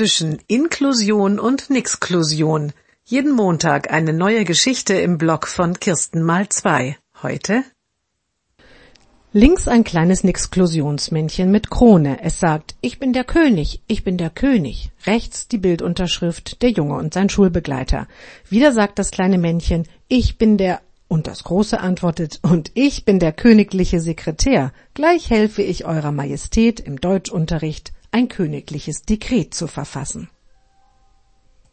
zwischen Inklusion und Nixklusion. Jeden Montag eine neue Geschichte im Blog von Kirsten mal zwei. Heute Links ein kleines Nixklusionsmännchen mit Krone. Es sagt, ich bin der König, ich bin der König. Rechts die Bildunterschrift, der Junge und sein Schulbegleiter. Wieder sagt das kleine Männchen, ich bin der und das Große antwortet, und ich bin der königliche Sekretär. Gleich helfe ich Eurer Majestät im Deutschunterricht ein königliches Dekret zu verfassen.